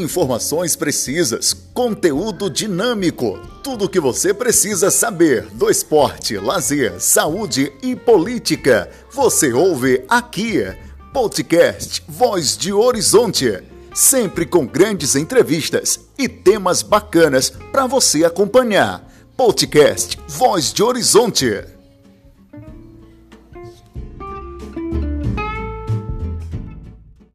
Informações precisas, conteúdo dinâmico, tudo o que você precisa saber do esporte, lazer, saúde e política. Você ouve aqui. Podcast Voz de Horizonte. Sempre com grandes entrevistas e temas bacanas para você acompanhar. Podcast Voz de Horizonte.